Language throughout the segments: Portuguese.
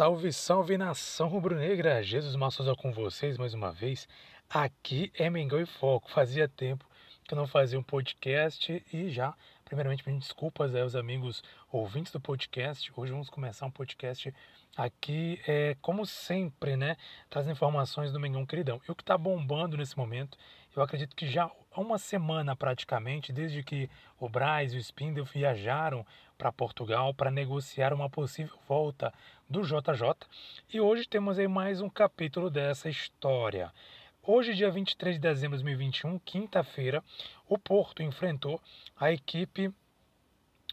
Salve, salve nação rubro-negra! Jesus Massosa com vocês mais uma vez. Aqui é Mengão e Foco. Fazia tempo que eu não fazia um podcast e já, primeiramente, pedindo desculpas aos amigos ouvintes do podcast. Hoje vamos começar um podcast aqui, é, como sempre, né? Trazendo informações do Mengão Queridão. E o que está bombando nesse momento, eu acredito que já há uma semana praticamente, desde que o Braz e o Spindle viajaram para Portugal para negociar uma possível volta do JJ. E hoje temos aí mais um capítulo dessa história. Hoje, dia 23 de dezembro de 2021, quinta-feira, o Porto enfrentou a equipe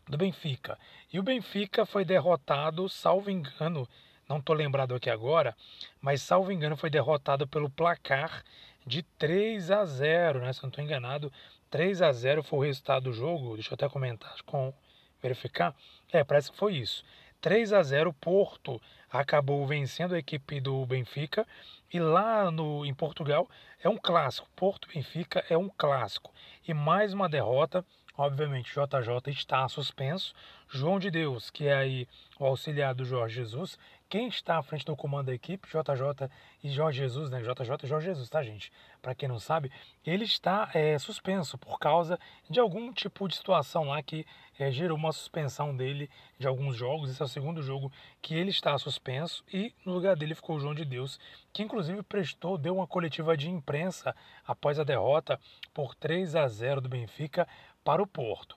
do Benfica. E o Benfica foi derrotado, salvo engano, não estou lembrado aqui agora, mas salvo engano foi derrotado pelo placar de 3 a 0, né? Se não estou enganado, 3 a 0 foi o resultado do jogo. Deixa eu até comentar com verificar. É, parece que foi isso. 3 a 0 Porto acabou vencendo a equipe do Benfica e lá no em Portugal é um clássico. Porto Benfica é um clássico e mais uma derrota. Obviamente JJ está suspenso. João de Deus, que é aí o auxiliar do Jorge Jesus, quem está à frente do comando da equipe, JJ e Jorge Jesus, né? JJ e Jorge Jesus, tá, gente? Para quem não sabe, ele está é, suspenso por causa de algum tipo de situação lá que é, gerou uma suspensão dele de alguns jogos. Esse é o segundo jogo que ele está suspenso e no lugar dele ficou o João de Deus, que inclusive prestou, deu uma coletiva de imprensa após a derrota por 3 a 0 do Benfica para o Porto.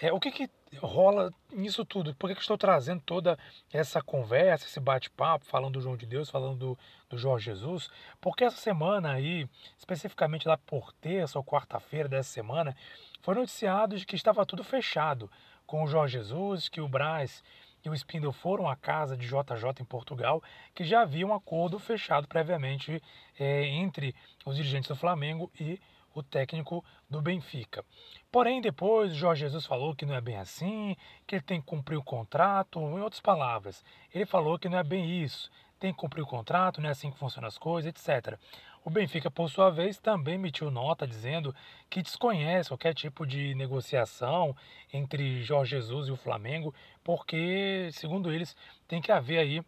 É, o que, que rola nisso tudo? Por que, que estou trazendo toda essa conversa, esse bate-papo, falando do João de Deus, falando do, do Jorge Jesus? Porque essa semana aí, especificamente lá por terça ou quarta-feira dessa semana, foi noticiado de que estava tudo fechado com o Jorge Jesus, que o Braz e o Spindle foram à casa de JJ em Portugal, que já havia um acordo fechado previamente é, entre os dirigentes do Flamengo e o técnico do Benfica. Porém, depois Jorge Jesus falou que não é bem assim, que ele tem que cumprir o contrato, em outras palavras, ele falou que não é bem isso, tem que cumprir o contrato, não é assim que funcionam as coisas, etc. O Benfica, por sua vez, também emitiu nota dizendo que desconhece qualquer tipo de negociação entre Jorge Jesus e o Flamengo, porque, segundo eles, tem que haver aí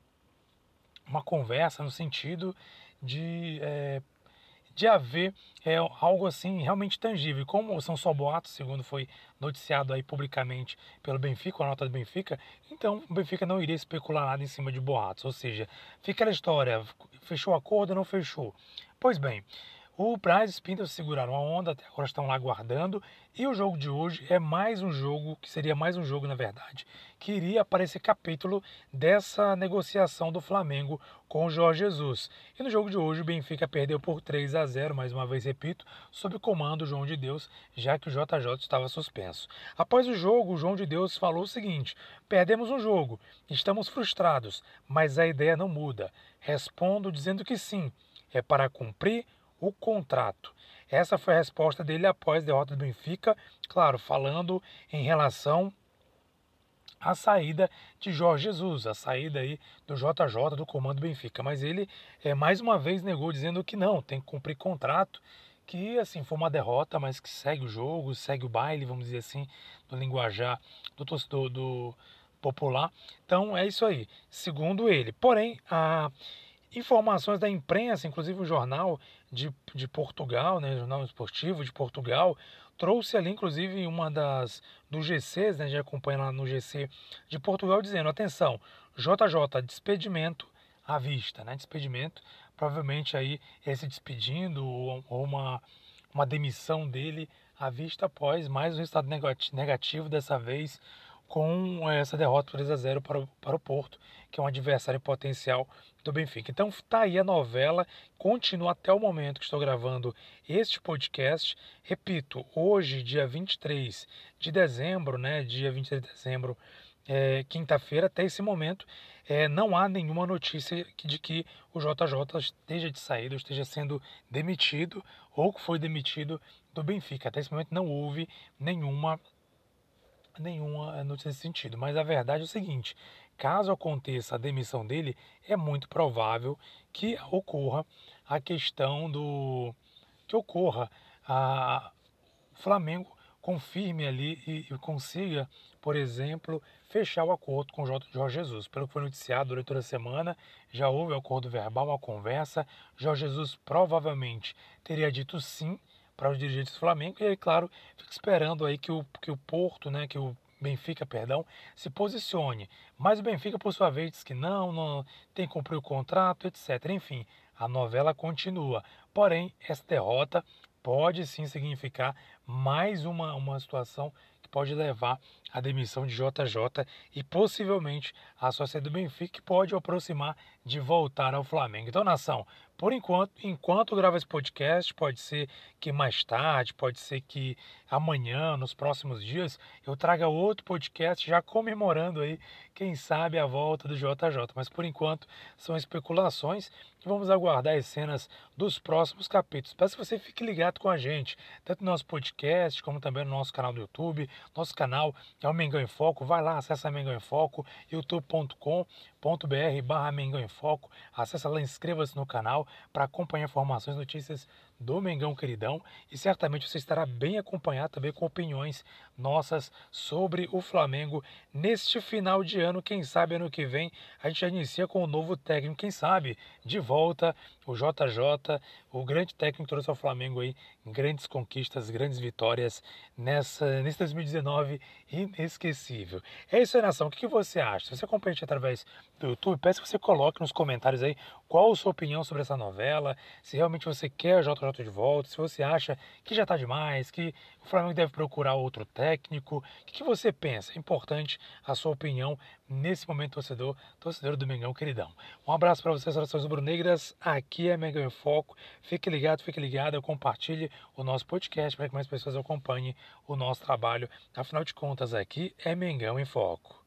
uma conversa no sentido de é, de haver é, algo assim realmente tangível. como são só boatos, segundo foi noticiado aí publicamente pelo Benfica, a nota do Benfica, então o Benfica não iria especular nada em cima de boatos. Ou seja, fica aquela história, fechou o acordo ou não fechou? Pois bem, o Braz e Spindle seguraram a onda, até agora estão lá guardando. E o jogo de hoje é mais um jogo, que seria mais um jogo, na verdade, que iria para esse capítulo dessa negociação do Flamengo com o Jorge Jesus. E no jogo de hoje o Benfica perdeu por 3 a 0, mais uma vez repito, sob o comando do João de Deus, já que o JJ estava suspenso. Após o jogo, o João de Deus falou o seguinte: perdemos um jogo, estamos frustrados, mas a ideia não muda. Respondo dizendo que sim, é para cumprir o contrato. Essa foi a resposta dele após a derrota do Benfica, claro, falando em relação à saída de Jorge Jesus, a saída aí do JJ do comando Benfica, mas ele é, mais uma vez negou dizendo que não, tem que cumprir contrato, que assim foi uma derrota, mas que segue o jogo, segue o baile, vamos dizer assim, no linguajar do torcedor do popular. Então é isso aí, segundo ele. Porém, a informações da imprensa, inclusive o jornal de, de Portugal, né, jornal esportivo de Portugal, trouxe ali inclusive uma das do GCs, né, já acompanha lá no GC de Portugal dizendo, atenção, JJ despedimento à vista, né, despedimento, provavelmente aí esse despedindo ou, ou uma uma demissão dele à vista após mais um resultado negativo dessa vez com essa derrota por 3 a 0 para o, para o Porto, que é um adversário potencial do Benfica. Então tá aí a novela, continua até o momento que estou gravando este podcast. Repito, hoje, dia 23 de dezembro, né, dia 23 de dezembro, é, quinta-feira, até esse momento, é, não há nenhuma notícia de que o JJ esteja de saída, esteja sendo demitido ou que foi demitido do Benfica. Até esse momento não houve nenhuma nenhuma notícia nesse sentido. Mas a verdade é o seguinte: caso aconteça a demissão dele, é muito provável que ocorra a questão do. que ocorra a Flamengo confirme ali e, e consiga, por exemplo, fechar o acordo com o Jorge Jesus. Pelo que foi noticiado durante toda a semana, já houve um acordo verbal, uma conversa. Jorge Jesus provavelmente teria dito sim para os dirigentes do Flamengo e aí, claro, fica esperando aí que o, que o Porto, né, que o Benfica, perdão, se posicione. Mas o Benfica, por sua vez, diz que não, não tem que cumprir o contrato, etc. Enfim, a novela continua. Porém, essa derrota pode sim significar mais uma, uma situação que pode levar à demissão de JJ e possivelmente a sociedade do Benfica que pode aproximar de voltar ao Flamengo. Então, nação, por enquanto, enquanto grava esse podcast, pode ser que mais tarde, pode ser que amanhã, nos próximos dias, eu traga outro podcast já comemorando aí, quem sabe, a volta do JJ. Mas por enquanto são especulações e vamos aguardar as cenas dos próximos capítulos. Peço que você fique ligado com a gente, tanto no nosso podcast, como também no nosso canal do YouTube. Nosso canal é o Mengão em Foco. Vai lá, acessa Mengão em Foco, youtube.com br barra Mengão em Foco. Acesse lá, inscreva-se no canal para acompanhar informações, notícias do Mengão Queridão e certamente você estará bem acompanhado também com opiniões nossas sobre o Flamengo neste final de ano. Quem sabe ano que vem a gente já inicia com o um novo técnico, quem sabe de volta o JJ, o grande técnico que trouxe ao Flamengo aí grandes conquistas, grandes vitórias nessa, nesse 2019 inesquecível. É isso aí, nação. O que, você acha? Se você acompanha através do YouTube, peço que você coloque nos comentários aí qual a sua opinião sobre essa novela, se realmente você quer o JJ de volta, se você acha que já está demais, que o Flamengo deve procurar outro técnico. O que, você pensa? É importante a sua opinião nesse momento, torcedor, torcedor do Mengão queridão. Um abraço para vocês, orações rubro-negras. Aqui é Mengão em Foco. Fique ligado, fique ligado, compartilhe o nosso podcast para que mais pessoas acompanhem o nosso trabalho. Afinal de contas, aqui é Mengão em Foco.